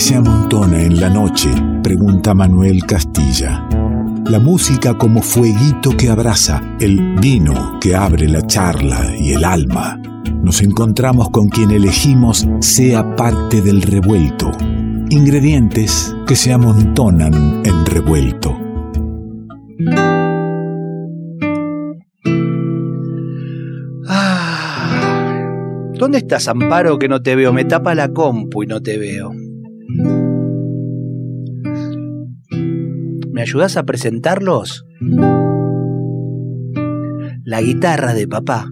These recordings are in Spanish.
se amontona en la noche? Pregunta Manuel Castilla. La música como fueguito que abraza, el vino que abre la charla y el alma. Nos encontramos con quien elegimos sea parte del revuelto. Ingredientes que se amontonan en revuelto. ¿Dónde estás, Amparo, que no te veo? Me tapa la compu y no te veo. ¿Me ayudas a presentarlos? La guitarra de papá.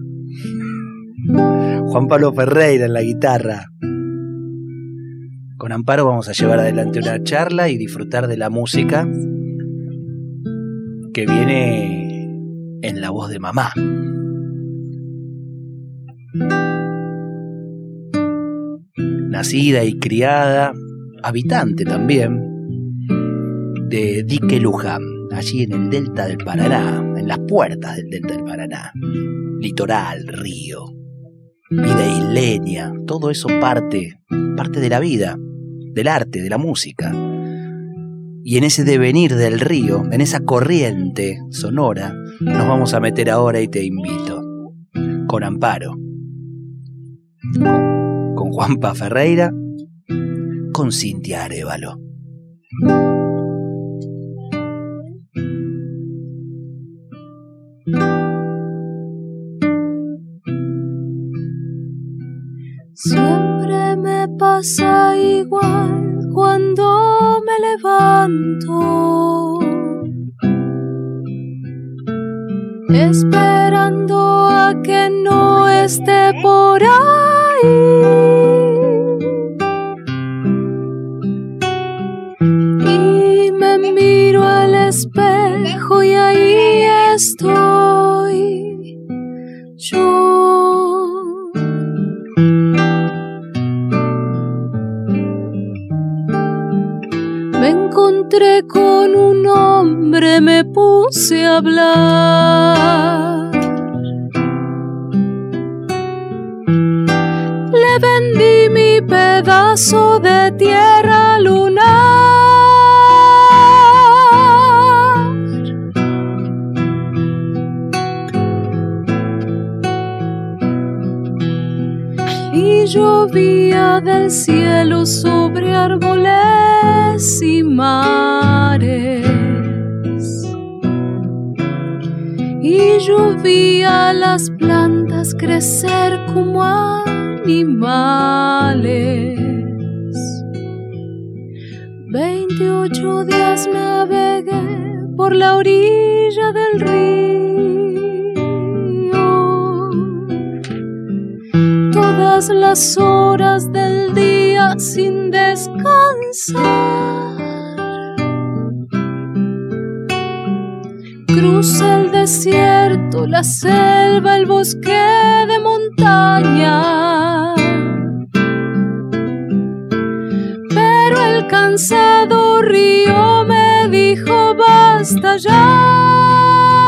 Juan Pablo Ferreira en la guitarra. Con Amparo vamos a llevar adelante una charla y disfrutar de la música que viene en la voz de mamá. nacida y criada, habitante también, de Dique Luján, allí en el delta del Paraná, en las puertas del delta del Paraná. Litoral, río, vida isleña, todo eso parte, parte de la vida, del arte, de la música. Y en ese devenir del río, en esa corriente sonora, nos vamos a meter ahora y te invito, con amparo con Juanpa Ferreira, con Cintia Arevalo. Pasa igual cuando me levanto, esperando a que no esté por ahí. A hablar. Le vendí mi pedazo de tierra lunar. llovía del cielo sobre árboles y mares. Llovía las plantas crecer como animales. Veintiocho días navegué por la orilla del río las horas del día sin descansar. Cruza el desierto, la selva, el bosque de montaña. Pero el cansado río me dijo basta ya.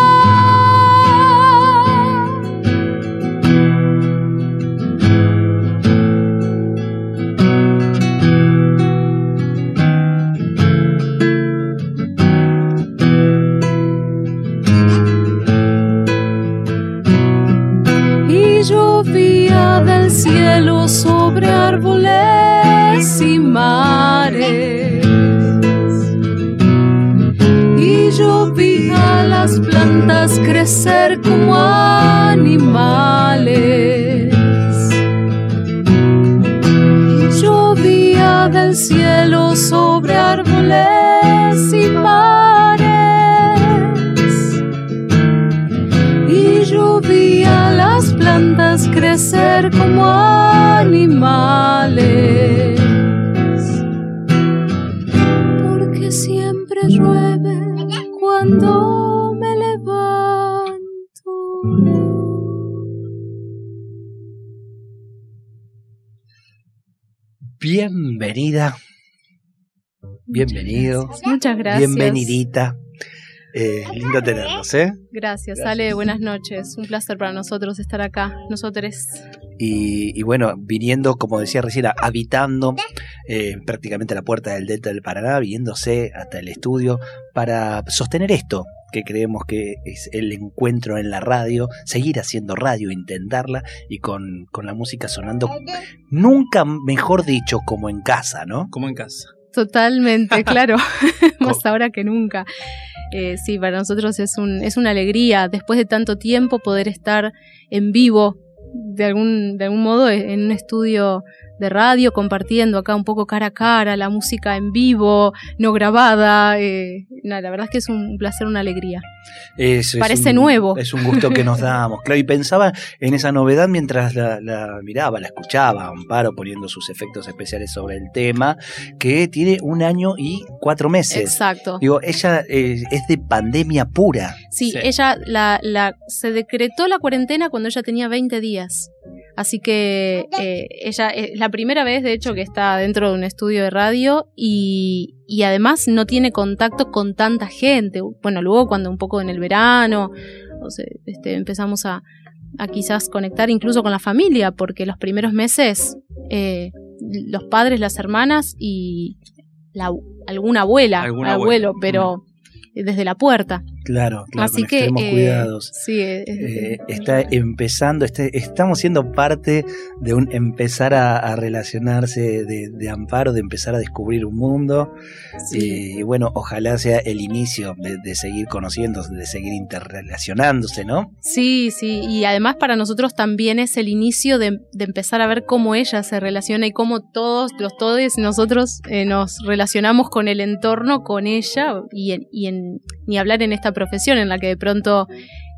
Bienvenida. Bienvenido. Muchas gracias. Bienvenidita. Eh, lindo tenernos, ¿eh? Gracias, Ale. Buenas noches. Un placer para nosotros estar acá, nosotros. Y, bueno, viniendo, como decía recién, habitando eh, prácticamente a la puerta del Delta del Paraná, viéndose hasta el estudio para sostener esto que creemos que es el encuentro en la radio, seguir haciendo radio, intentarla y con, con la música sonando, nunca mejor dicho, como en casa, ¿no? Como en casa. Totalmente, claro, más ahora que nunca. Eh, sí, para nosotros es, un, es una alegría, después de tanto tiempo, poder estar en vivo, de algún, de algún modo, en un estudio de radio, compartiendo acá un poco cara a cara, la música en vivo, no grabada. Eh, la verdad es que es un placer, una alegría. Parece nuevo. Es un gusto que nos damos. Claro, y pensaba en esa novedad mientras la, miraba, la escuchaba, Amparo poniendo sus efectos especiales sobre el tema, que tiene un año y cuatro meses. Exacto. Digo, ella eh, es de pandemia pura. Sí, ella la, la, se decretó la cuarentena cuando ella tenía 20 días. Así que eh, ella es la primera vez, de hecho, que está dentro de un estudio de radio y, además no tiene contacto con tanta gente. Bueno, luego cuando un poco en el verano este, empezamos a, quizás conectar incluso con la familia, porque los primeros meses eh, los padres, las hermanas y alguna abuela, abuelo, pero desde la puerta. Claro, claro, Así que, eh, cuidados. Sí, eh, está empezando, este, estamos siendo parte de un empezar a, relacionarse de, amparo, de empezar a descubrir un mundo. Y, bueno, ojalá sea el inicio de, seguir conociéndose, de seguir interrelacionándose, ¿no? Sí, sí, y además para nosotros también es el inicio de, empezar a ver cómo ella se relaciona y cómo todos, los todos nosotros eh, nos relacionamos con el entorno, con ella y, y en, ni hablar en esta profesión en la que de pronto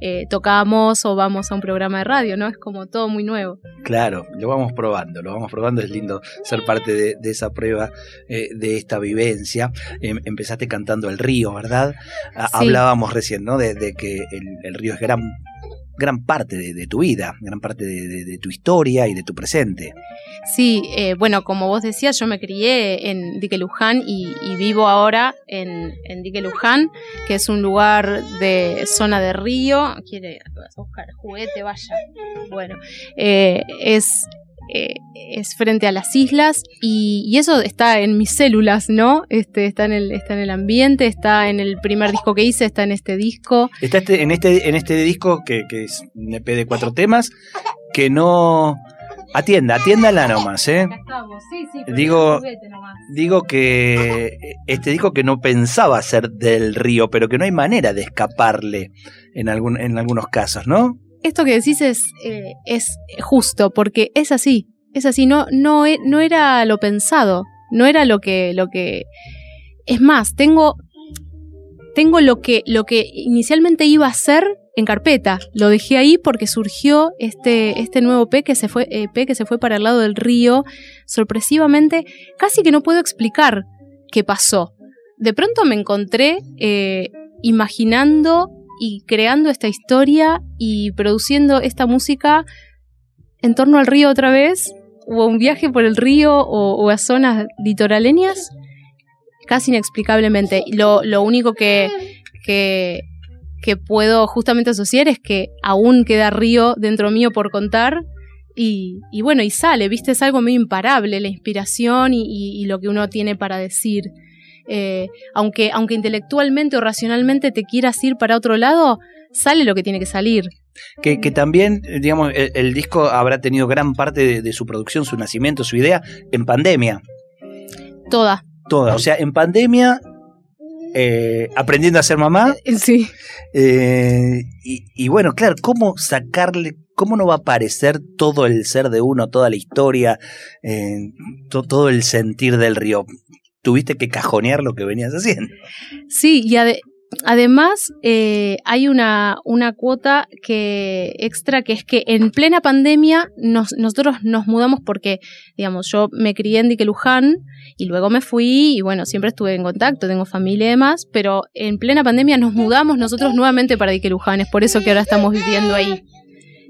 eh, tocamos o vamos a un programa de radio, ¿no? Es como todo muy nuevo. Claro, lo vamos probando, lo vamos probando, es lindo ser parte de, esa prueba, eh, de esta vivencia. Em, empezaste cantando El Río, ¿verdad? Hablábamos recién, ¿no? De, que el, río es gran gran parte de, tu vida, gran parte de, tu historia y de tu presente. Sí, eh, bueno, como vos decías, yo me crié en Dique Luján y, vivo ahora en, en, Dique Luján, que es un lugar de zona de río. Quiere buscar juguete, vaya. Bueno, eh, es eh, es frente a las islas y, eso está en mis células, ¿no? Este, está, en el, está en el ambiente, está en el primer disco que hice, está en este disco. Está este, en, este, en este disco que, que es un EP de cuatro temas, que no... Atienda, atiéndala nomás, ¿eh? Sí, sí, digo, digo que este disco que no pensaba ser del río, pero que no hay manera de escaparle en, algún, en algunos casos, ¿no? Esto que decís es, eh, es justo, porque es así, es así, no, e, no era lo pensado, no era lo que, lo que... Es más, tengo, tengo lo, que, lo que inicialmente iba a ser en carpeta, lo dejé ahí porque surgió este, este nuevo P que, se fue, eh, que se fue para el lado del río, sorpresivamente, casi que no puedo explicar qué pasó. De pronto me encontré eh, imaginando y creando esta historia y produciendo esta música en torno al río otra vez, o un viaje por el río o, a zonas litoraleñas, casi inexplicablemente. Lo, lo único que, que, puedo justamente asociar es que aún queda río dentro mío por contar. Y, y bueno, y sale, viste, es algo muy imparable, la inspiración y lo que uno tiene para decir. Eh, aunque, aunque intelectualmente o racionalmente te quieras ir para otro lado, sale lo que tiene que salir. Que, también, digamos, el, disco habrá tenido gran parte de, su producción, su nacimiento, su idea en pandemia. Toda. Toda. O sea, en pandemia, eh, aprendiendo a ser mamá. Eh, sí. y, bueno, claro, ¿cómo sacarle, cómo no va a aparecer todo el ser de uno, toda la historia, todo el sentir del río? Tuviste que cajonear lo que venías haciendo. Sí, y además eh, hay una, una cuota que extra que es que en plena pandemia nosotros nos mudamos porque, digamos, yo me crié en Dique Luján y luego me fui y bueno, siempre estuve en contacto, tengo familia y demás, pero en plena pandemia nos mudamos nosotros nuevamente para Dique Luján, es por eso que ahora estamos viviendo ahí.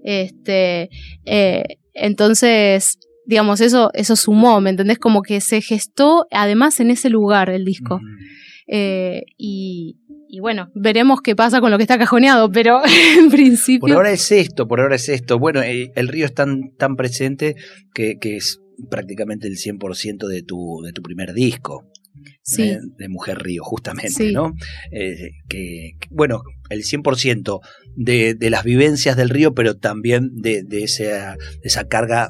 Este, eh, entonces, digamos, eso, eso sumó, ¿me entendés? Como que se gestó además en ese lugar el disco. Eh, y, bueno, veremos qué pasa con lo que está cajoneado, pero en principio. Por ahora es esto, por ahora es esto. Bueno, eh, el río es tan, tan presente que, es prácticamente el 100% de tu, de tu primer disco. Sí. ¿eh? de Mujer Río, justamente, Sí. ¿no? Eh, que, que, bueno, el 100% de, de las vivencias del río, pero también de, de esa, de esa carga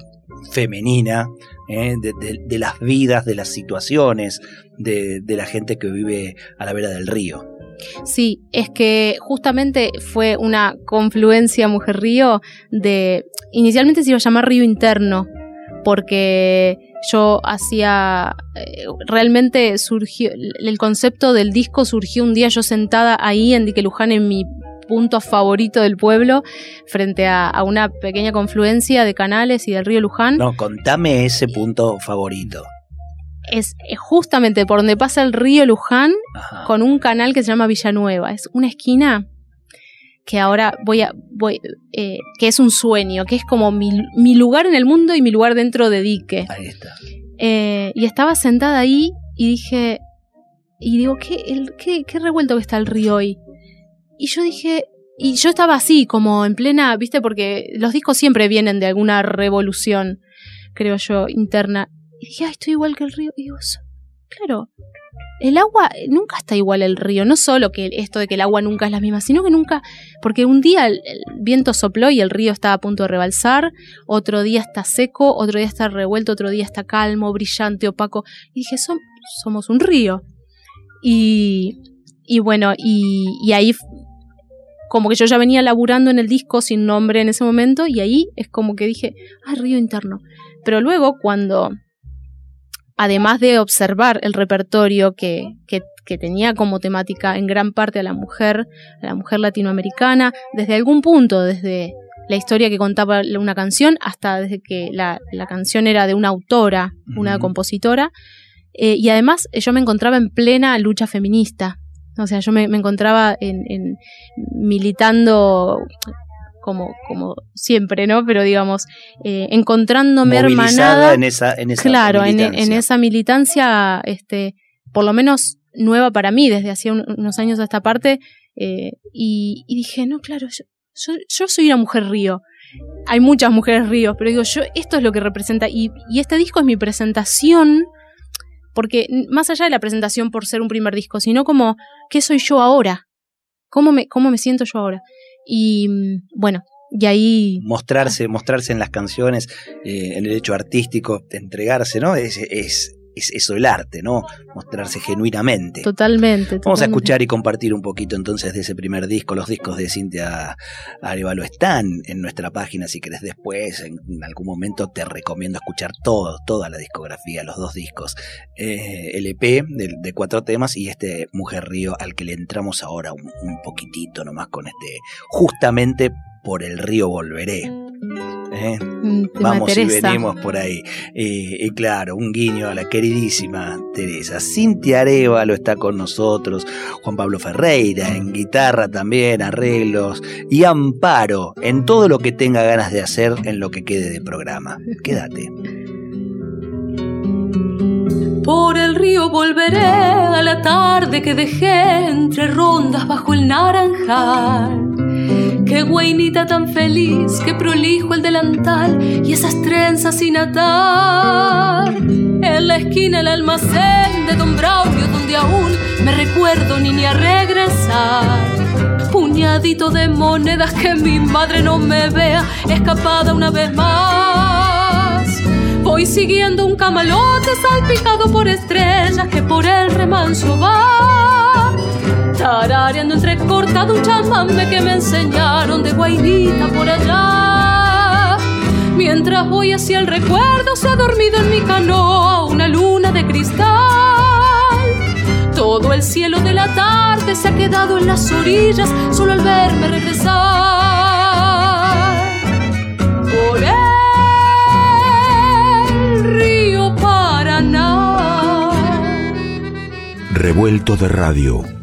femenina, ¿eh? de, las vidas, de las situaciones, de, de la gente que vive a la vera del río. Sí, es que justamente fue una confluencia Mujer Río de. Inicialmente se iba a llamar Río Interno, porque yo hacía. eh, Realmente surgió. El concepto del disco surgió un día yo sentada ahí en Dique Luján, en mi punto favorito del pueblo, frente a, a una pequeña confluencia de canales y del río Luján. No, contame ese punto favorito. Es justamente por donde pasa el río Luján, Ajá. con un canal que se llama Villanueva. Es una esquina que ahora voy a. Voy, eh, que es un sueño, que es como mi, mi lugar en el mundo y mi lugar dentro de Dique. Ahí está. Eh, y estaba sentada ahí y dije. Y digo, ¿qué, el, qué, qué revuelto que está el río hoy. Y yo dije. Y yo estaba así, como en plena, ¿viste? Porque los discos siempre vienen de alguna revolución, creo yo, interna. Y dije, ay, estoy igual que el río. Y digo, "So- claro, el agua nunca está igual el río. No solo que esto de que el agua nunca es la misma, sino que nunca. Porque un día el, viento sopló y el río estaba a punto de rebalsar, otro día está seco, otro día está revuelto, otro día está calmo, brillante, opaco. Y dije, "Som- somos un río. Y, y bueno, y, y ahí como que yo ya venía laburando en el disco sin nombre en ese momento y ahí es como que dije, ah, río interno. Pero luego cuando, además de observar el repertorio que, que, que tenía como temática en gran parte a la mujer, a la mujer latinoamericana, desde algún punto, desde la historia que contaba una canción hasta desde que la, la canción era de una autora, una compositora, eh, y además yo me encontraba en plena lucha feminista. O sea, yo me, me encontraba en, en militando como, como siempre, ¿no? Pero digamos, eh, encontrándome Movilizada hermanada. en esa, en esa claro, en, militancia. en esa militancia, este, por lo menos nueva para mí, desde hacía un- unos años a esta parte. eh, y, y dije, no, claro, yo, yo, yo soy una mujer río. Hay muchas mujeres ríos, pero digo, yo, esto es lo que representa. Y, y este disco es mi presentación, porque más allá de la presentación por ser un primer disco, sino como, ¿qué soy yo ahora? ¿Cómo me, cómo me siento yo ahora? Y mm, bueno, y ahí mostrarse, mostrarse en las canciones, eh, el hecho artístico, entregarse, ¿no? Es, es, es eso el arte, ¿no? Mostrarse genuinamente. totalmente. Vamos a escuchar y compartir un poquito entonces de ese primer disco. Los discos de Cintia Arevalo están en nuestra página. Si querés después, en algún momento, te recomiendo escuchar todo, toda la discografía, los dos discos. Eh, el EP de, de cuatro temas y este Mujer Río al que le entramos ahora un, un poquitito nomás con este, justamente por el río volveré. ¿Eh? Mm, Vamos y venimos por ahí. Eh, y claro, un guiño a la queridísima Teresa. Cintia Arevalo está con nosotros, Juan Pablo Ferreira en guitarra también, arreglos y Amparo en todo lo que tenga ganas de hacer en lo que quede de programa. Quédate. Por el río volveré a la tarde que dejé entre rondas bajo el naranjal. Qué guainita tan feliz, qué prolijo el delantal y esas trenzas sin atar. En la esquina el almacén de Don Braulio donde aún me recuerdo niña regresar. Puñadito de monedas que mi madre no me vea escapada una vez más. Voy siguiendo un camalote salpicado por estrellas que por el remanso va. Tarareando entrecortado un chamambe que me enseñaron de guainita por allá. Mientras voy hacia el recuerdo se ha dormido en mi canoa una luna de cristal. Todo el cielo de la tarde se ha quedado en las orillas solo al verme regresar. Por el río Paraná. Revuelto de radio.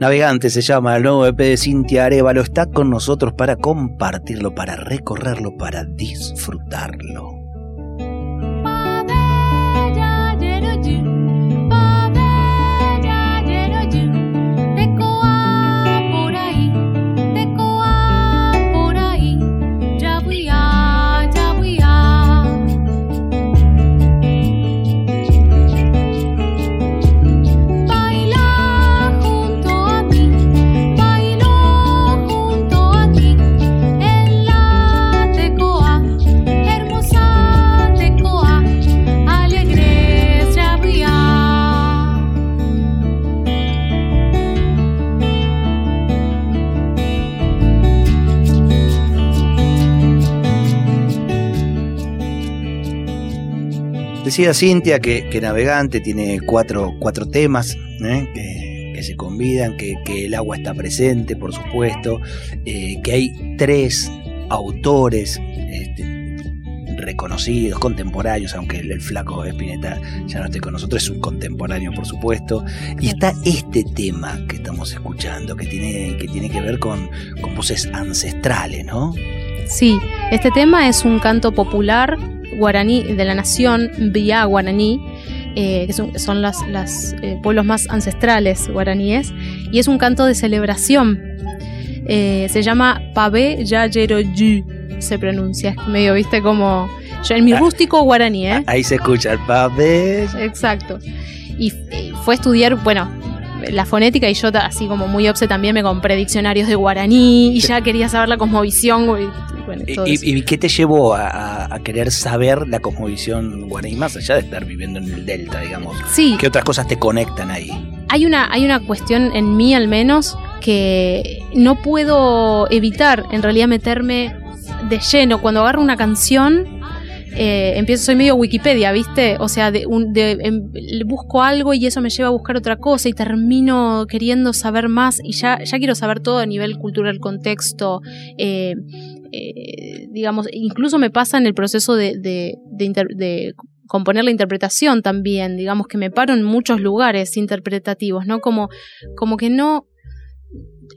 Navegante se llama el nuevo EP de Cintia Arevalo. Está con nosotros para compartirlo, para recorrerlo, para disfrutarlo. Decía Cintia que, Navegante tiene cuatro, cuatro temas ¿eh? que, se convidan, que, el agua está presente, por supuesto, eh, que hay tres autores este, reconocidos, contemporáneos, aunque el, flaco Espineta ya no esté con nosotros, es un contemporáneo, por supuesto. Y está este tema que estamos escuchando, que tiene que, tiene que ver con, con voces ancestrales, ¿no? Sí, este tema es un canto popular guaraní de la nación Vía Guaraní, eh, que son, los eh, pueblos más ancestrales guaraníes, y es un canto de celebración. Eh, se llama Pavé Yayeroyu, se pronuncia, medio, viste, como yo en mi ah. rústico guaraní, ¿eh? Ahí se escucha el Pavé. Exacto. Y fue a estudiar, bueno, la fonética y yo así como muy obse también me compré diccionarios de guaraní y ya quería saber la cosmovisión. Y, qué te llevó a, querer saber la cosmovisión guaraní más allá de estar viviendo en el delta, digamos? Sí. ¿Qué otras cosas te conectan ahí? Hay una, hay una cuestión en mí al menos que no puedo evitar en realidad meterme de lleno cuando agarro una canción eh, empiezo, soy medio Wikipedia, ¿viste? O sea, em, busco algo y eso me lleva a buscar otra cosa y termino queriendo saber más y ya, ya quiero saber todo a nivel cultural, contexto. Eh, eh, digamos, incluso me pasa en el proceso de, de, de componer la interpretación también, digamos que me paro en muchos lugares interpretativos, ¿no? Como, como que no,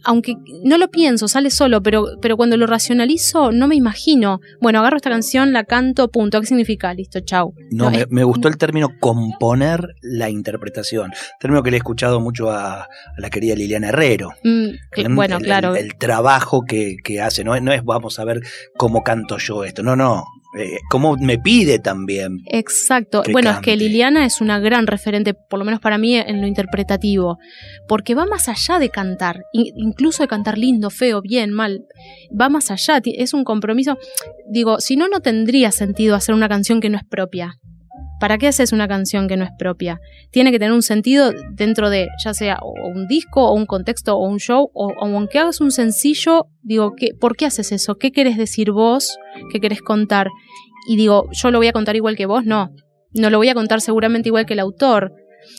aunque no lo pienso, sale solo, pero, pero cuando lo racionalizo no me imagino. Bueno, agarro esta canción, la canto, punto. ¿Qué significa? Listo, chau. No, me, gustó el término componer la interpretación. Término que le he escuchado mucho a, la querida Liliana Herrero. Mm, bueno, claro. El, trabajo que, que hace, no, no es vamos a ver cómo canto yo esto. No, no. Eh, como me pide también. Exacto. Bueno, es que Liliana es una gran referente, por lo menos para mí, en lo interpretativo, porque va más allá de cantar, incluso de cantar lindo, feo, bien, mal, va más allá, es un compromiso. Digo, si no, no tendría sentido hacer una canción que no es propia. ¿Para qué haces una canción que no es propia? Tiene que tener un sentido dentro de, ya sea un disco, o un contexto, o un show, o, aunque hagas un sencillo, digo, ¿qué, ¿por qué haces eso? ¿Qué querés decir vos? ¿Qué querés contar? Y digo, ¿yo lo voy a contar igual que vos? No. No lo voy a contar seguramente igual que el autor.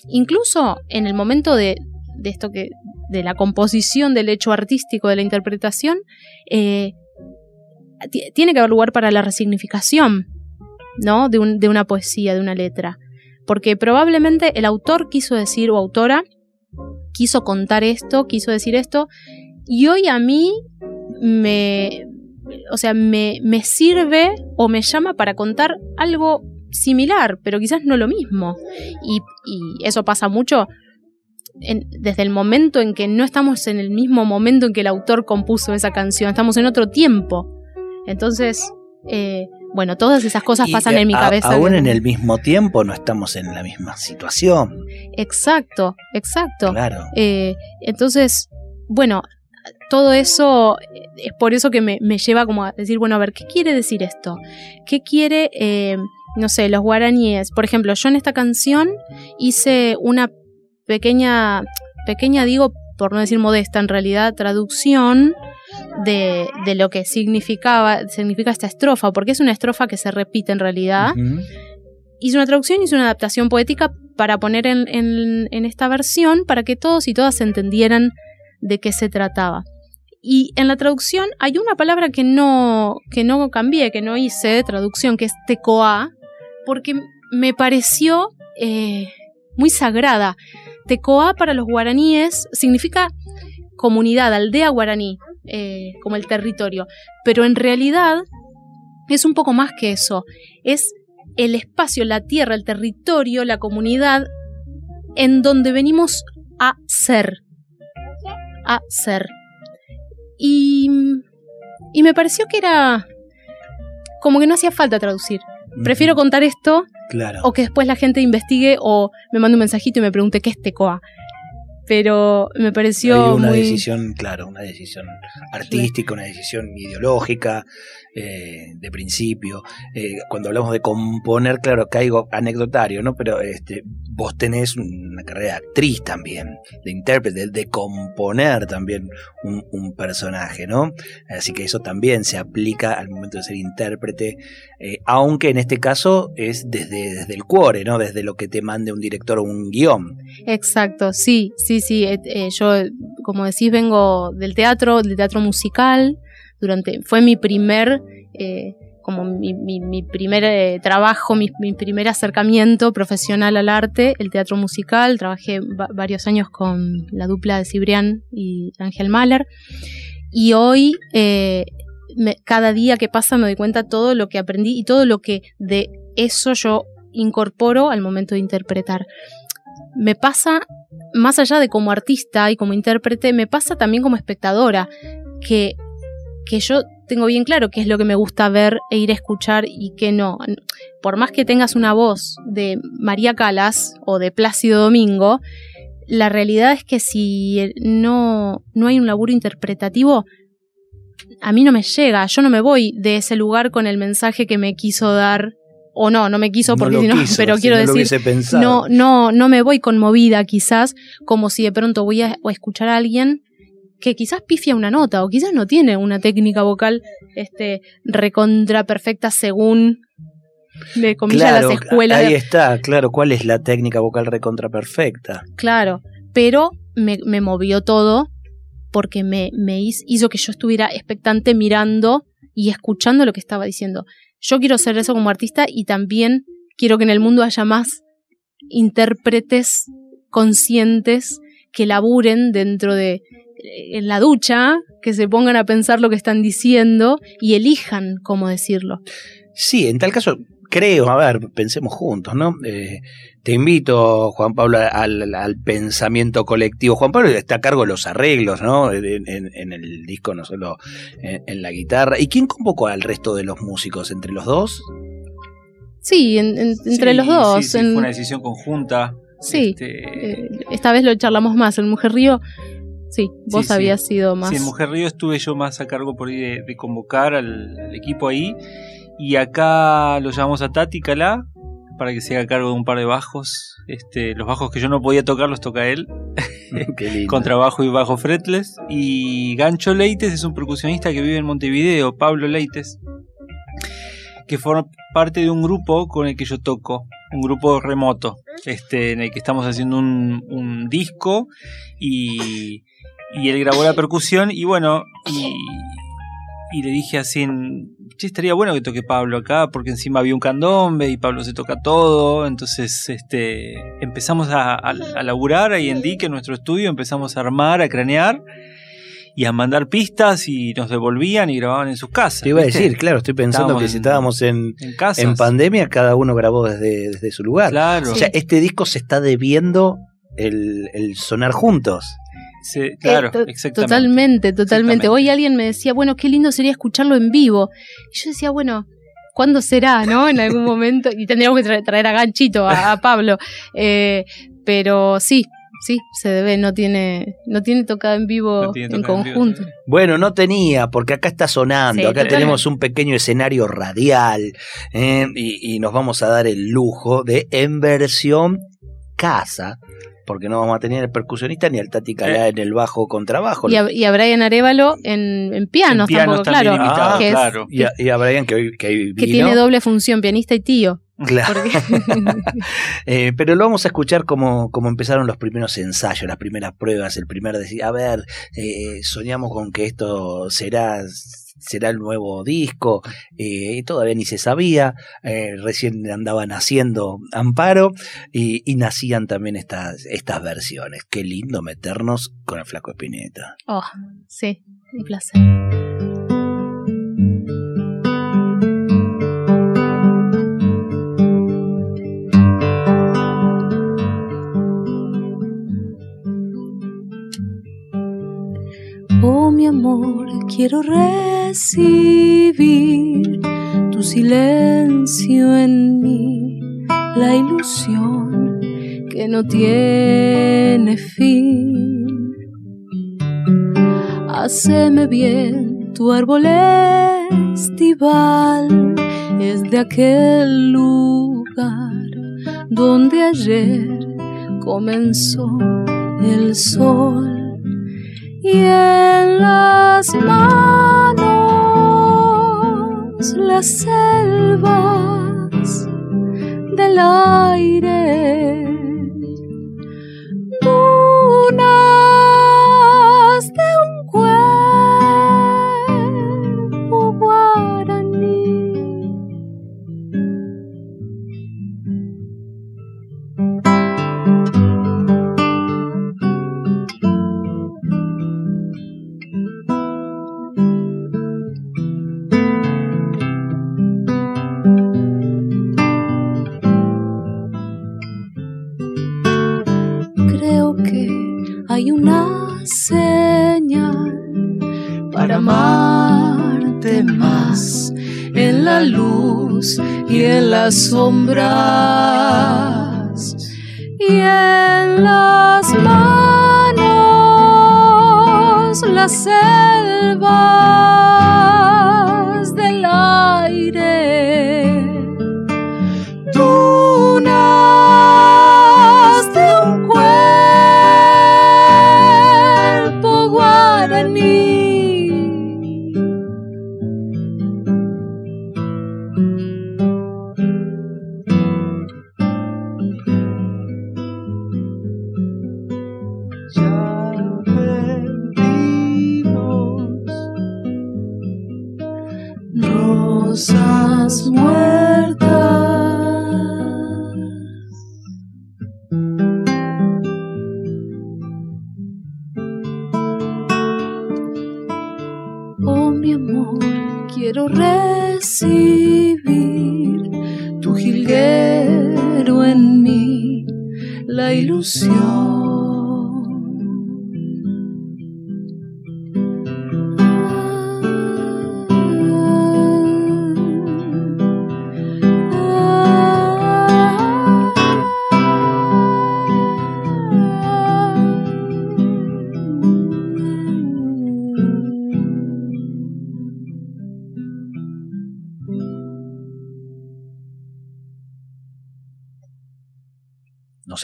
Incluso en el momento de, esto que, de la composición del hecho artístico, de la interpretación, eh, tiene que haber lugar para la resignificación. ¿No? De, un, de una poesía, de una letra. Porque probablemente el autor quiso decir, o autora, quiso contar esto, quiso decir esto, y hoy a mí me, o sea, me, me sirve o me llama para contar algo similar, pero quizás no lo mismo. Y, eso pasa mucho desde el momento en que no estamos en el mismo momento en que el autor compuso esa canción, estamos en otro tiempo. Entonces, eh, bueno, todas esas cosas pasan en mi cabeza. Aún en el mismo tiempo no estamos en la misma situación. Exacto, exacto. Claro. Eh, entonces, bueno, todo eso es por eso que me, lleva como a decir, bueno, a ver, ¿qué quiere decir esto? ¿Qué quiere, eh, no sé, los guaraníes? Por ejemplo, yo en esta canción hice una pequeña, pequeña digo, por no decir modesta, en realidad, traducción de, lo que significaba, significa esta estrofa, porque es una estrofa que se repite en realidad. Hice una traducción, hice una adaptación poética para poner en, en, esta versión para que todos y todas entendieran de qué se trataba. Y en la traducción hay una palabra que no, que no cambié, que no hice traducción, que es tecoa, porque me pareció eh, muy sagrada. Tecoa para los guaraníes significa comunidad, aldea guaraní, eh, como el territorio. Pero en realidad es un poco más que eso. Es el espacio, la tierra, el territorio, la comunidad en donde venimos a ser. A ser. Y, y me pareció que era como que no hacía falta traducir. Prefiero contar esto Claro. o que después la gente investigue o me mande un mensajito y me pregunte qué es Tecoa. Pero me pareció Hay una muy... decisión, claro, una decisión artística, una decisión ideológica, eh, de principio. Eh, cuando hablamos de componer, claro, caigo anecdotario, ¿no? Pero este, vos tenés una carrera de actriz también, de intérprete, de componer también un, un personaje, ¿no? Así que eso también se aplica al momento de ser intérprete, eh, aunque en este caso es desde, desde el cuore, ¿no? Desde lo que te mande un director o un guion. Exacto, sí, sí, sí. eh, eh, yo, como decís, vengo del teatro, del teatro musical. Durante, fue mi primer, eh, como mi, mi- mi primer eh, trabajo, mi, mi primer acercamiento profesional al arte, el teatro musical. Trabajé va- varios años con la dupla de Cibrián y Ángel Mahler. Y hoy, eh, me- cada día que pasa me doy cuenta todo lo que aprendí y todo lo que de eso yo incorporo al momento de interpretar. Me pasa más allá de como artista y como intérprete, me pasa también como espectadora, que, que yo tengo bien claro qué es lo que me gusta ver e ir a escuchar y qué no. Por más que tengas una voz de María Calas o de Plácido Domingo, la realidad es que si no, no hay un laburo interpretativo, a mí no me llega, yo no me voy de ese lugar con el mensaje que me quiso dar, o no, no me quiso porque lo si no, quiso, pero si quiero no decir, no, no, no me voy conmovida quizás, como si de pronto voy a, a escuchar a alguien que quizás pifia una nota o quizás no tiene una técnica vocal este, recontra perfecta según de comillas Claro, las escuelas. Ahí está, claro. ¿Cuál es la técnica vocal recontra perfecta? Claro, pero me, me movió todo porque me, me hiz- hizo que yo estuviera expectante mirando y escuchando lo que estaba diciendo. Yo quiero ser eso como artista y también quiero que en el mundo haya más intérpretes conscientes que laburen dentro de eh, en la ducha, que se pongan a pensar lo que están diciendo y elijan cómo decirlo. Sí, en tal caso, creo, a ver, pensemos juntos, ¿no? Eh, te invito, Juan Pablo, al, al pensamiento colectivo. Juan Pablo está a cargo de los arreglos, ¿no? En, en- en el disco, no solo en, en la guitarra. ¿Y quién convocó al resto de los músicos? ¿Entre los dos? Sí, en- en- entre Sí, los dos. Sí, sí, en- fue una decisión conjunta. Sí, Este, Eh, esta vez lo charlamos más. El Mujer Río, sí, vos Sí, sí. habías sido más. Sí, en Mujer Río estuve yo más a cargo por ahí de, de convocar al, al equipo ahí. Y acá lo llamamos a Tati Calá para que se haga cargo de un par de bajos. Este, los bajos que yo no podía tocar los toca él, Qué lindo. contrabajo y bajo fretless. Y Gancho Leites es un percusionista que vive en Montevideo, Pablo Leites, que forma parte de un grupo con el que yo toco, un grupo remoto, este, en el que estamos haciendo un, un disco y, y él grabó la percusión y bueno, y, y le dije así, en, che, estaría bueno que toque Pablo acá, porque encima había un candombe y Pablo se toca todo, entonces este, empezamos a, a, a laburar ahí en Dique, en nuestro estudio, empezamos a armar, a cranear y a mandar pistas y nos devolvían y grababan en sus casas. Te iba a decir, claro, estoy pensando Estábamos que si estábamos en, en casa. en pandemia, cada uno grabó desde, desde su lugar. Claro. O sea, este disco se está debiendo el, el sonar juntos. Sí, claro, Eh, to- exactamente. Totalmente, totalmente. Exactamente. Hoy alguien me decía, bueno, qué lindo sería escucharlo en vivo. Y yo decía, bueno, ¿cuándo será, no? En algún momento. Y tendríamos que tra- traer a Ganchito, a, a Pablo. Eh, pero sí, sí, se debe, no tiene, no tiene tocada en vivo No en tocado en vivo conjunto. Bueno, no tenía, porque acá está sonando, Sí, acá totalmente. tenemos un pequeño escenario radial ¿eh? y, y nos vamos a dar el lujo de en versión casa, porque no vamos a tener el percusionista ni al Tati Calá en el bajo contrabajo. Y a, y a Brian Arevalo en, en pianos, En pianos tampoco, también claro. que, es- claro. Y a, y a Brian que, hoy- que hoy que tiene doble función, pianista y tío. Claro. Eh, pero lo vamos a escuchar como, como empezaron los primeros ensayos, las primeras pruebas, el primer decir, a ver, eh, soñamos con que esto será será el nuevo disco, eh, todavía ni se sabía, eh, recién andaban haciendo Amparo y, y nacían también estas, estas versiones. Qué lindo meternos con el flaco Espineta. Oh, sí, un placer. Oh mi amor, quiero recibir tu silencio en mí, la ilusión que no tiene fin. Haceme bien tu árbol estival, es de aquel lugar donde ayer comenzó el sol y en las manos las selvas del aire, y en las sombras. Y en las manos las selvas Oh mi amor, quiero recibir tu jilguero en mí, la ilusión.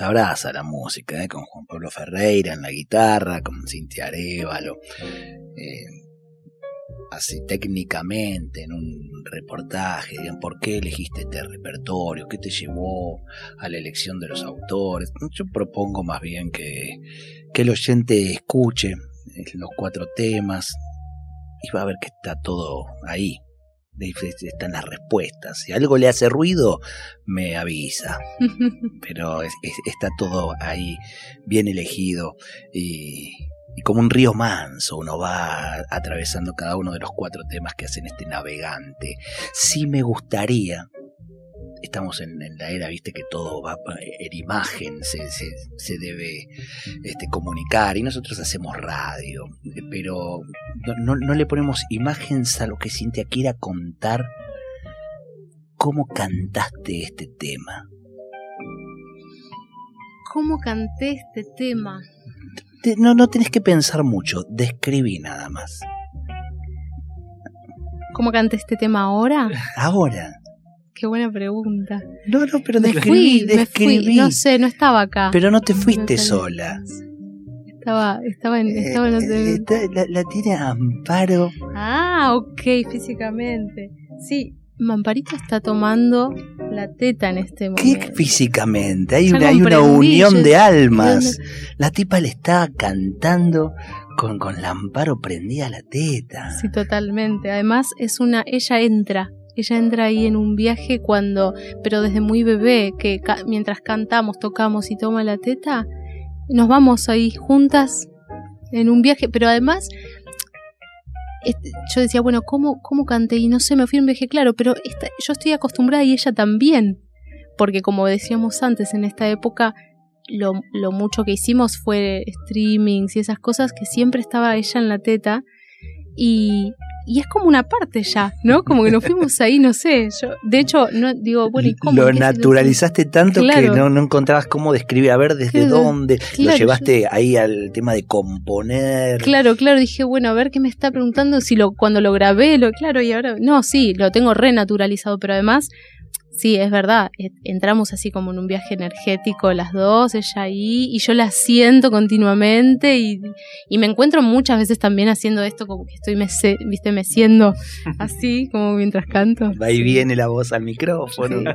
Abraza la música, ¿eh? con Juan Pablo Ferreira en la guitarra, con Cintia Arevalo. eh, así técnicamente en un reportaje, digan por qué elegiste este repertorio, qué te llevó a la elección de los autores. Yo propongo más bien que, que el oyente escuche eh, los cuatro temas y va a ver que está todo ahí. Están las respuestas. Si algo le hace ruido, me avisa. Pero es- es- está todo ahí bien elegido y, y como un río manso uno va atravesando cada uno de los cuatro temas que hacen este navegante. Sí me gustaría, estamos en, en la era, viste, que todo va en imagen, se, se, se debe este, comunicar y nosotros hacemos radio, pero no, no- no le ponemos imágenes a lo que Cintia quiera contar. ¿Cómo cantaste este tema? ¿Cómo canté este tema? Te- no, no tenés que pensar mucho, describí nada más. ¿Cómo canté este tema ahora? Ahora. Qué buena pregunta. No, no, pero Me describí, fui, me fui. No sé, no estaba acá. Pero no te Me fuiste sola. Estaba, estaba en, estaba en Eh, está- la, la tiene Amparo. Ah, ok, físicamente. Sí, Mamparito está tomando la teta en este ¿Qué momento. físicamente? Hay una, hay una comprendí, unión yo- de almas. La tipa le estaba cantando con, con la amparo prendida a la teta. Sí, totalmente. Además, es una. Ella entra. Ella entra ahí en un viaje cuando. Pero desde muy bebé, que mientras cantamos, tocamos y toma la teta, nos vamos ahí juntas en un viaje. Pero además. este, yo decía, bueno, ¿cómo, ¿cómo canté? Y no sé, me fui un viaje, claro, pero esta- yo estoy acostumbrada y ella también. Porque como decíamos antes, en esta época lo, lo mucho que hicimos fue streamings y esas cosas que siempre estaba ella en la teta y, y es como una parte ya, ¿no? Como que nos fuimos ahí, no sé, yo de hecho no digo, bueno, ¿y cómo? Lo ¿En qué naturalizaste tanto que no, no encontrabas cómo describir, a ver desde Claro, dónde. claro, lo llevaste ahí al tema de componer. Claro, claro, dije, bueno, a ver qué me está preguntando si lo cuando lo grabé, lo claro, y ahora no, sí, lo tengo renaturalizado, pero además sí, es verdad, e- entramos así como en un viaje energético las dos, ella ahí y yo la siento continuamente y, y me encuentro muchas veces también haciendo esto como que estoy mece- viste meciendo así como mientras canto. Va y viene la voz al micrófono.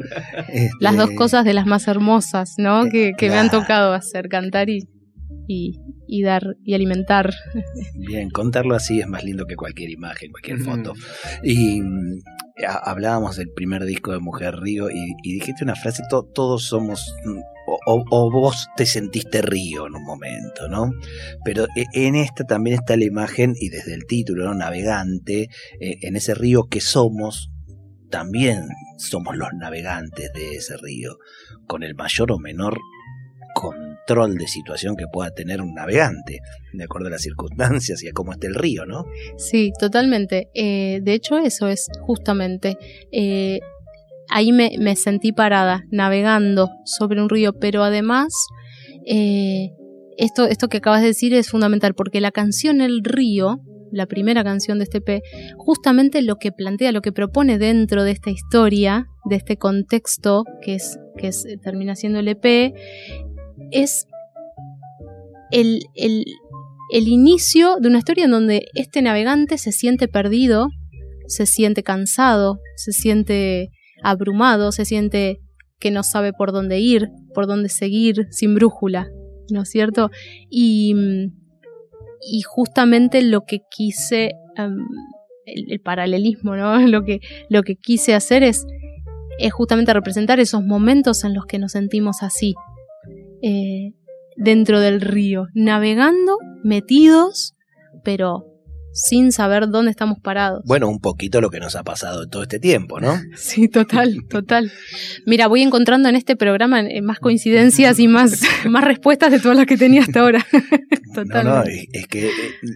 Este, Las dos cosas de las más hermosas, ¿no? Eh, Que, que me han tocado hacer, cantar y, y, y dar y alimentar. Bien, contarlo así es más lindo que cualquier imagen, cualquier foto. Y mm, hablábamos del primer disco de Mujer Río y, dijiste una frase, to- todos somos, mm, o, vos te sentiste río en un momento, ¿no? Pero e- en esta también está la imagen, y desde el título, ¿no? Navegante, eh, en ese río que somos, también somos los navegantes de ese río, con el mayor o menor control de situación que pueda tener un navegante, de acuerdo a las circunstancias y a cómo esté el río, ¿no? Sí, totalmente. Eh, de hecho, eso es justamente. eh, ahí me, sentí parada, navegando sobre un río, pero además, eh, esto, esto que acabas de decir es fundamental, porque la canción El río, la primera canción de este P, justamente lo que plantea, lo que propone dentro de esta historia, de este contexto que es, que termina siendo el EP, es el, el, el inicio de una historia en donde este navegante se siente perdido, se siente cansado, se siente abrumado, se siente que no sabe por dónde ir, por dónde seguir, sin brújula, ¿no es cierto? Y, y justamente lo que quise, em, el, el paralelismo, ¿no? Lo que, lo que quise hacer es, es justamente representar esos momentos en los que nos sentimos así, eh, dentro del río, navegando, metidos, pero sin saber dónde estamos parados. Bueno, un poquito lo que nos ha pasado todo este tiempo, ¿no? Sí, total, total. Mira, voy encontrando en este programa eh, más coincidencias y más, más respuestas de todas las que tenía hasta ahora. No, no, Totalmente. es, que eh,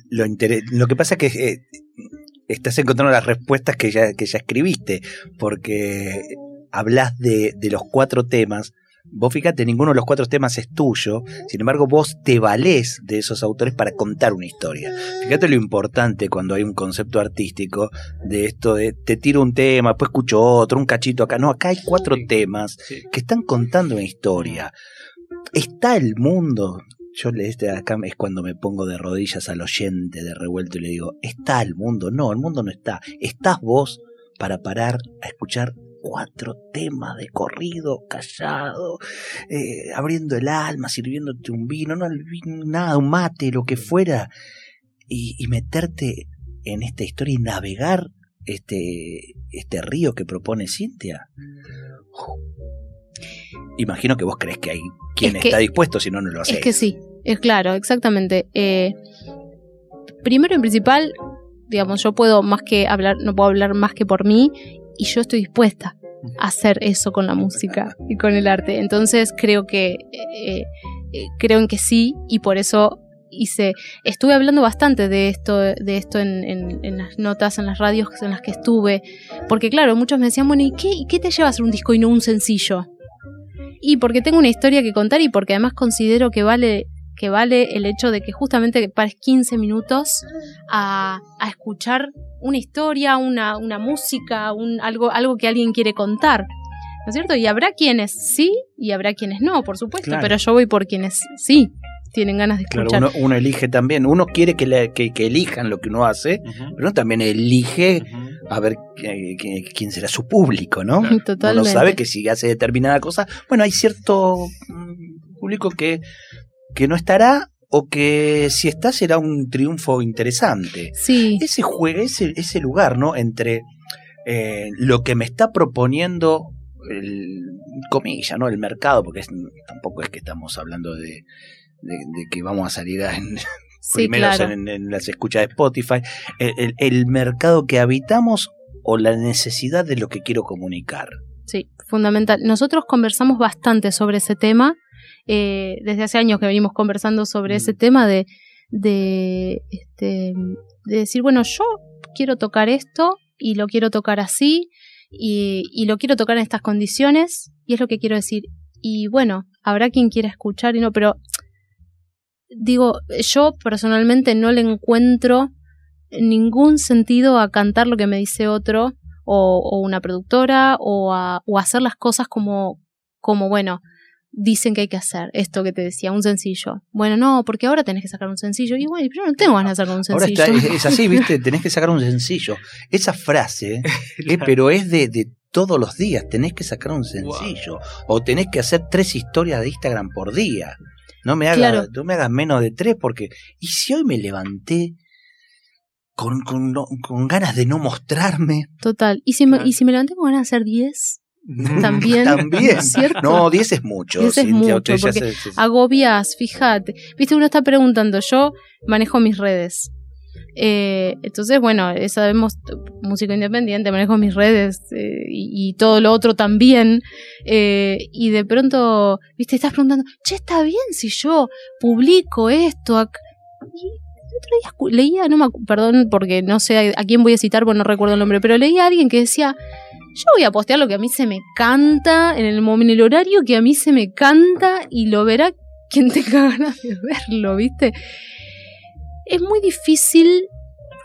lo, inter- lo que pasa es que eh, estás encontrando las respuestas que ya, que ya escribiste, porque hablas de, de los cuatro temas. Vos fíjate, ninguno de los cuatro temas es tuyo, sin embargo vos te valés de esos autores para contar una historia. Fíjate lo importante cuando hay un concepto artístico de esto de te tiro un tema, después escucho otro, un cachito acá. No, acá hay cuatro Sí. temas Sí. que están contando una historia. Está el mundo. Yo le este acá es cuando me pongo de rodillas al oyente de revuelto y le digo, está el mundo. No, el mundo no está. Estás vos para parar a escuchar cuatro temas de corrido, callado, eh, abriendo el alma, sirviéndote un vino, no nada, un mate, lo que fuera, y, y meterte en esta historia y navegar este, este río que propone Cintia. Imagino que vos crees que hay quien Es que- está dispuesto, si no, no lo haces. Es que sí, es claro, exactamente. Eh, primero en principal, digamos, yo puedo más que hablar, no puedo hablar más que por mí y yo estoy dispuesta a hacer eso con la música y con el arte. Entonces creo que eh, eh, creo en que sí y por eso hice, estuve hablando bastante de esto, de esto en, en- en las notas, en las radios en las que estuve, porque claro, muchos me decían, bueno, ¿y qué, y qué te lleva a hacer un disco y no un sencillo? Y porque tengo una historia que contar y porque además considero que vale que vale el hecho de que justamente pares 15 minutos a, a escuchar una historia, una, una música, un, algo, algo que alguien quiere contar. ¿No es cierto? Y habrá quienes sí y habrá quienes no, por supuesto, Claro. pero yo voy por quienes sí tienen ganas de Claro, escuchar. uno, uno elige también, uno quiere que, le- que, que elijan lo que uno hace, pero uno también elige a ver quién será su público, ¿no? Totalmente. Uno sabe que si hace determinada cosa, bueno, hay cierto mm, público que, que no estará o que si está será un triunfo interesante. Sí, Ese juego, ese, ese lugar, ¿no? Entre eh, lo que me está proponiendo el comilla, ¿no? El mercado, porque es- tampoco es que estamos hablando de, de- de que vamos a salir a- en, sí, claro. en, en las escuchas de Spotify, el, el- el mercado que habitamos o la necesidad de lo que quiero comunicar. Sí, fundamental. Nosotros conversamos bastante sobre ese tema. Eh, desde hace años que venimos conversando sobre Mm. ese tema de, de, este, de decir, bueno, yo quiero tocar esto y lo quiero tocar así y, y lo quiero tocar en estas condiciones y es lo que quiero decir. Y bueno, habrá quien quiera escuchar y no, pero digo, yo personalmente no le encuentro ningún sentido a cantar lo que me dice otro o, o una productora o a, o hacer las cosas como, como, bueno, dicen que hay que hacer. Esto que te decía, un sencillo. Bueno, no, porque ahora tenés que sacar un sencillo. Y bueno, yo no tengo ganas de sacar un Ahora sencillo. está, es, es así, ¿viste? Tenés que sacar un sencillo. Esa frase, eh, pero es de, de todos los días. Tenés que sacar un sencillo. O tenés que hacer tres historias de Instagram por día. No me hagas, Claro. no me hagas menos de tres porque... ¿Y si hoy me levanté con, con, no- con ganas de no mostrarme? Total. ¿Y si, me, Claro. y si me levanté con ganas de hacer 10, también. También. ¿Cierto? No, 10 es mucho. 10 es mucho, usted ya porque se- se- agobias, fíjate. Viste, uno está preguntando, yo manejo mis redes. Eh, entonces, bueno, sabemos, músico independiente, manejo mis redes eh, y, y todo lo otro también. eh, y de pronto, viste, estás preguntando, che, está bien si yo publico esto. ac-?" Y el otro día leía, no me perdón porque no sé a, a quién voy a citar, porque no recuerdo el nombre, pero leía a alguien que decía, yo voy a postear lo que a mí se me canta, en el, en el horario que a mí se me canta, y lo verá quien tenga ganas de verlo, ¿viste? Es muy difícil.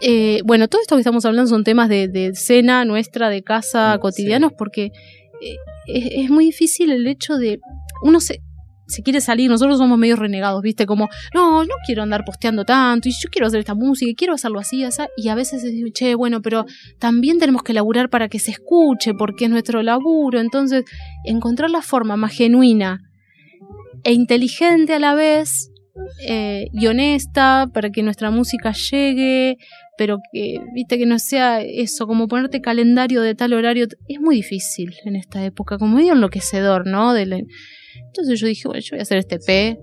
eh, bueno, todo esto que estamos hablando son temas de, de cena nuestra, de casa, cotidianos, sí. porque eh, es, es muy difícil el hecho de. Uno se, se quiere salir, nosotros somos medio renegados, ¿viste? Como, no, no quiero andar posteando tanto, y yo quiero hacer esta música, y quiero hacerlo así, así, y a veces decimos, che, bueno, pero también tenemos que laburar para que se escuche, porque es nuestro laburo. Entonces, encontrar la forma más genuina e inteligente a la vez eh, y honesta para que nuestra música llegue, pero que, viste, que no sea eso, como ponerte calendario de tal horario, es muy difícil en esta época, como medio enloquecedor, ¿no? De la- Entonces yo dije, bueno, yo voy a hacer este P.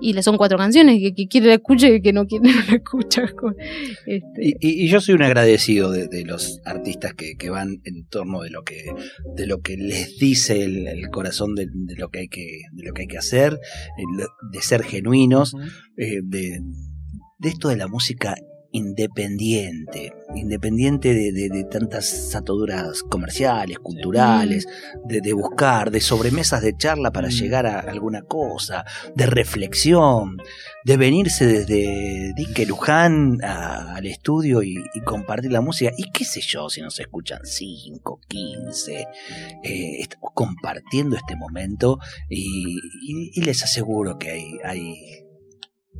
Y le son cuatro canciones, que, que quiere la escuche y que no quiere no la escucha. Este, Y, y- y yo soy un agradecido de, de los artistas que, que van en torno de lo que de lo que les dice el, el corazón de, de lo que hay que de lo que hay que hacer de ser genuinos eh, de, de esto de la música independiente independiente de, de- de tantas ataduras comerciales culturales de, de buscar de sobremesas de charla para Mm. llegar a alguna cosa de reflexión de venirse desde Dique Luján a- al estudio y, y compartir la música. Y qué sé yo, si nos escuchan 5, 15, eh, estamos compartiendo este momento y, y- y les aseguro que hay, hay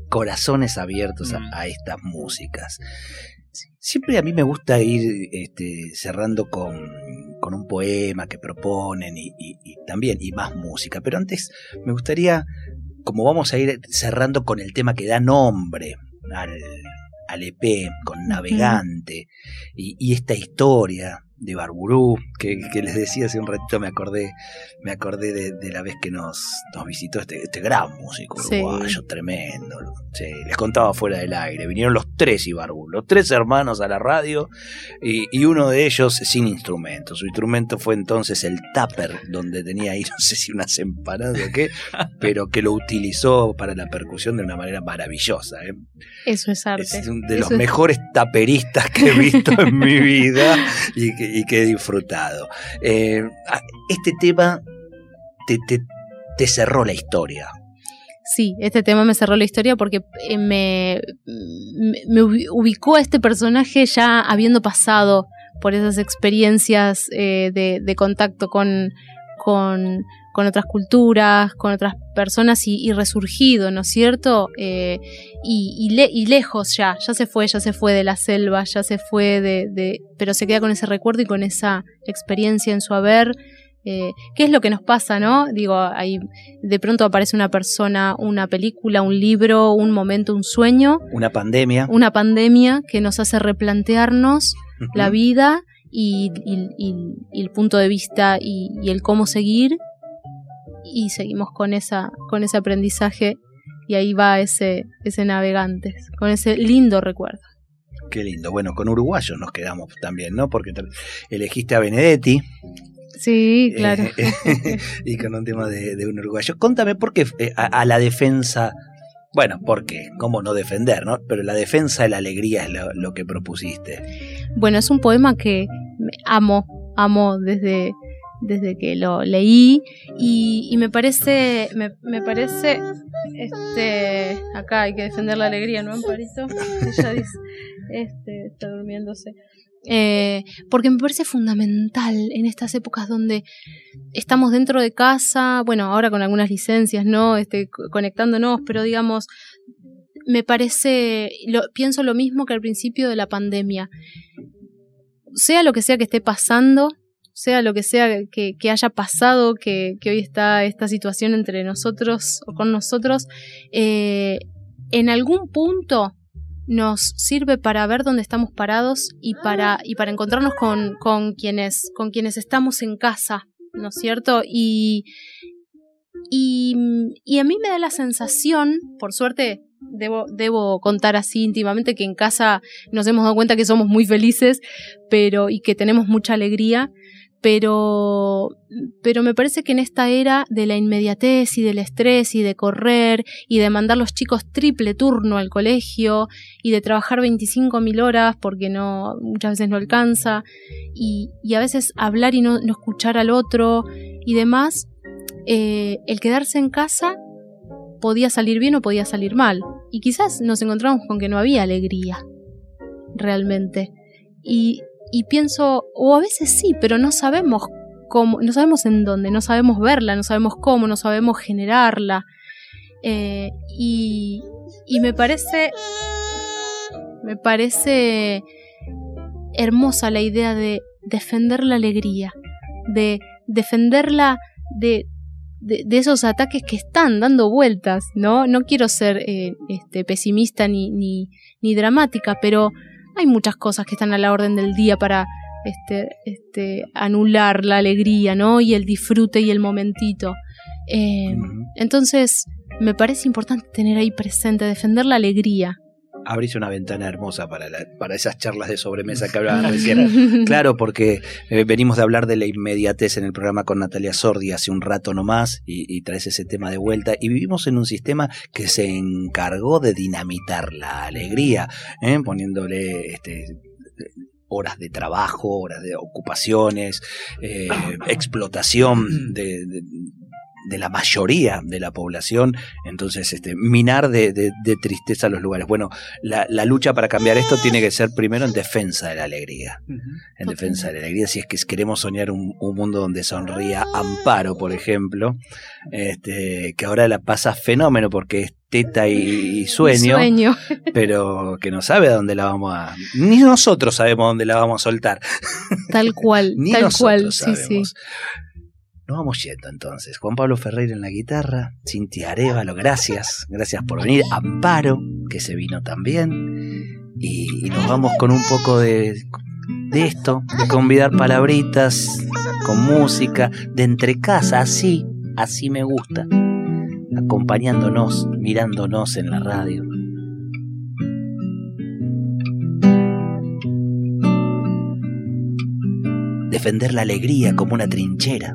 corazones abiertos a, Mm. a estas músicas. Siempre a mí me gusta ir este, cerrando con, con un poema que proponen y, y- y también, y más música. Pero antes me gustaría, como vamos a ir cerrando con el tema que da nombre al, al EP, con Navegante, y, y esta historia de Barburú, que, que les decía hace un ratito, me acordé, me acordé de, de la vez que nos, nos visitó este, este gran músico Sí. uruguayo, tremendo. Sí, les contaba fuera del aire, vinieron los tres Ibarbú, los tres hermanos a la radio, y, y uno de ellos sin instrumento. Su instrumento fue entonces el tupper, donde tenía ahí, no sé si unas empanadas o qué, pero que lo utilizó para la percusión de una manera maravillosa. ¿eh? eso es arte. Es un de Eso los es- mejores taperistas que he visto en mi vida y que, y que he disfrutado. Eh, este tema te, te- cerró la historia. Sí, este tema me cerró la historia porque eh, me, me- me ubi- ubicó a este personaje ya habiendo pasado por esas experiencias eh, de, contacto con, con, con otras culturas, con otras personas y, resurgido, ¿no es cierto? Eh, y, y, lejos ya, ya se fue, ya se fue de la selva, ya se fue de, pero se queda con ese recuerdo y con esa experiencia en su haber. Eh, ¿Qué es lo que nos pasa, no? Digo, ahí de pronto aparece una persona, una película, un libro, un momento, un sueño. Una pandemia. Una pandemia que nos hace replantearnos la vida y, el punto de vista y, el cómo seguir y seguimos con esa con ese aprendizaje y ahí va ese ese navegante con ese lindo recuerdo qué lindo bueno con uruguayos nos quedamos también no porque elegiste a Benedetti Sí, claro. y con un tema de, un uruguayo. Contame por qué eh, a, la defensa, bueno, ¿por qué? ¿Cómo no defender, no? Pero la defensa de la alegría es lo que propusiste. Bueno, es un poema que amo, amo desde, desde que lo leí y, me parece, me, parece, este, acá hay que defender la alegría, ¿no, Amparito? Ella dice, este, está durmiéndose. Eh, porque me parece fundamental en estas épocas donde estamos dentro de casa, bueno, ahora con algunas licencias, ¿no? Este, conectándonos, pero digamos, me parece, pienso lo mismo que al principio de la pandemia. Sea lo que sea que esté pasando, sea lo que sea que, haya pasado, que, hoy está esta situación entre nosotros o con nosotros, eh, en algún punto nos sirve para ver dónde estamos parados y para, y para encontrarnos con, con, quienes, con quienes estamos en casa, ¿no es cierto? Y, y, y a mí me da la sensación, por suerte Debo, debo, contar así íntimamente que en casa nos hemos dado cuenta que somos muy felices pero y que tenemos mucha alegría pero pero me parece que en esta era de la inmediatez y del estrés y de correr y de mandar los chicos triple turno al colegio y de trabajar 25.000 horas porque no muchas veces no alcanza y, y a veces hablar y no, no, escuchar al otro y demás eh, el quedarse en casa podía salir bien o podía salir mal. Y quizás nos encontramos con que no había alegría, realmente. Y, pienso, o a veces sí, pero no sabemos cómo, no sabemos en dónde, no sabemos verla, no sabemos cómo, no sabemos generarla. Eh, y, y me parece, me parece hermosa la idea de defender la alegría, de defenderla de, de, esos ataques que están dando vueltas, ¿no? No quiero ser eh, este, pesimista ni, ni, ni, dramática, pero hay muchas cosas que están a la orden del día para este, este, anular la alegría, ¿no? Y el disfrute y el momentito. Eh, entonces, me parece importante tener ahí presente, defender la alegría, abrís una ventana hermosa para, para esas charlas de sobremesa que hablaban recién. claro, porque eh, venimos de hablar de la inmediatez en el programa con Natalia Sordi hace un rato nomás y, y traes ese tema de vuelta. Y vivimos en un sistema que se encargó de dinamitar la alegría, ¿eh? poniéndole este, horas de trabajo, horas de ocupaciones, eh, explotación de, de la mayoría de la población, entonces este, minar de, de, tristeza los lugares. Bueno, la, la, lucha para cambiar esto tiene que ser primero en defensa de la alegría, en defensa de la alegría, si es que queremos soñar un, mundo donde sonría Amparo, por ejemplo, este, que ahora la pasa fenómeno porque es teta y, sueño, sueño, pero que no sabe a dónde la vamos a... Ni nosotros sabemos dónde la vamos a soltar. Tal cual, Ni tal cual, sí, sí. Nos vamos yendo entonces. Juan Pablo Ferreira en la guitarra, Cintia Arevalo, gracias, gracias por venir. Amparo, que se vino también. Y, nos vamos con un poco de, de esto, de convidar palabritas, con música, de entre casa, así, así me gusta. Acompañándonos, mirándonos en la radio. Defender la alegría como una trinchera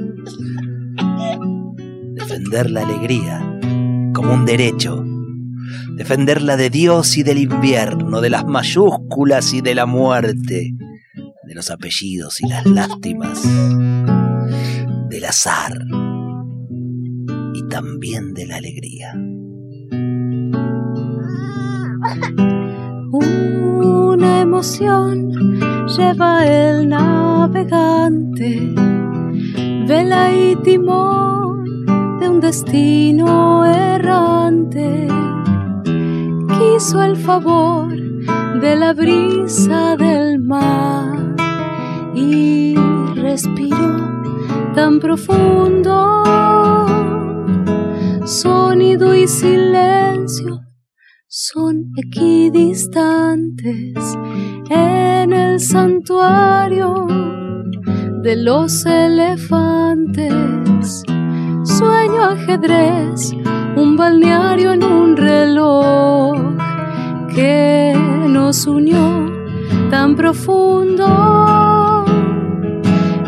defender la alegría como un derecho, defenderla de Dios y del invierno, de las mayúsculas y de la muerte, de los apellidos y las lástimas, del azar y también de la alegría. Una emoción lleva el navegante, vela y timón destino errante. Quiso el favor de la brisa del mar y respiró tan profundo, sonido y silencio son equidistantes en el santuario de los elefantes. Sueño ajedrez, un balneario en un reloj que nos unió tan profundo.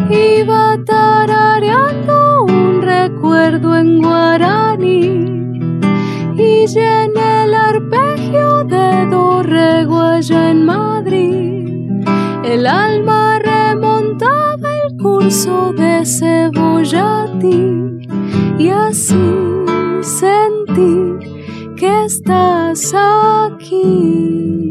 Iba tarareando un recuerdo en guaraní y llené el arpegio de do reguaya en Madrid. El alma curso de Cebollati y así sentí que estás aquí.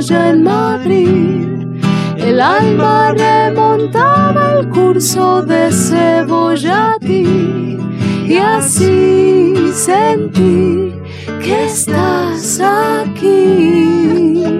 Reguaya en Madrid. El alma remontaba el curso de Cebollati y así sentí que estás aquí.